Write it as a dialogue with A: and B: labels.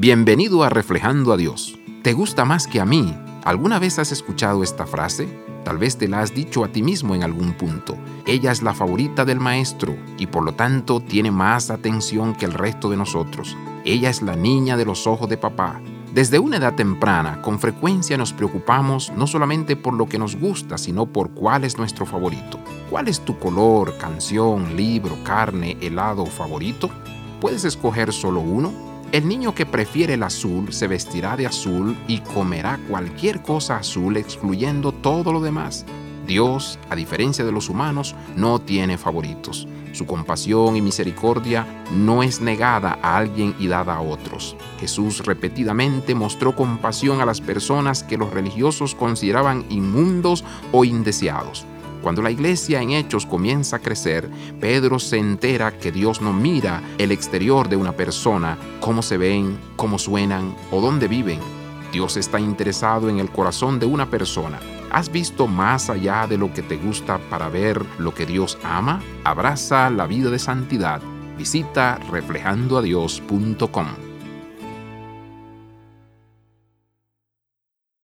A: Bienvenido a Reflejando a Dios. ¿Te gusta más que a mí? ¿Alguna vez has escuchado esta frase? Tal vez te la has dicho a ti mismo en algún punto. Ella es la favorita del maestro y por lo tanto tiene más atención que el resto de nosotros. Ella es la niña de los ojos de papá. Desde una edad temprana, con frecuencia nos preocupamos no solamente por lo que nos gusta, sino por cuál es nuestro favorito. ¿Cuál es tu color, canción, libro, carne, helado favorito? ¿Puedes escoger solo uno? El niño que prefiere el azul se vestirá de azul y comerá cualquier cosa azul excluyendo todo lo demás. Dios, a diferencia de los humanos, no tiene favoritos. Su compasión y misericordia no es negada a alguien y dada a otros. Jesús repetidamente mostró compasión a las personas que los religiosos consideraban inmundos o indeseados. Cuando la iglesia en hechos comienza a crecer, Pedro se entera que Dios no mira el exterior de una persona, cómo se ven, cómo suenan o dónde viven. Dios está interesado en el corazón de una persona. ¿Has visto más allá de lo que te gusta para ver lo que Dios ama? Abraza la vida de santidad. Visita reflejandoadios.com.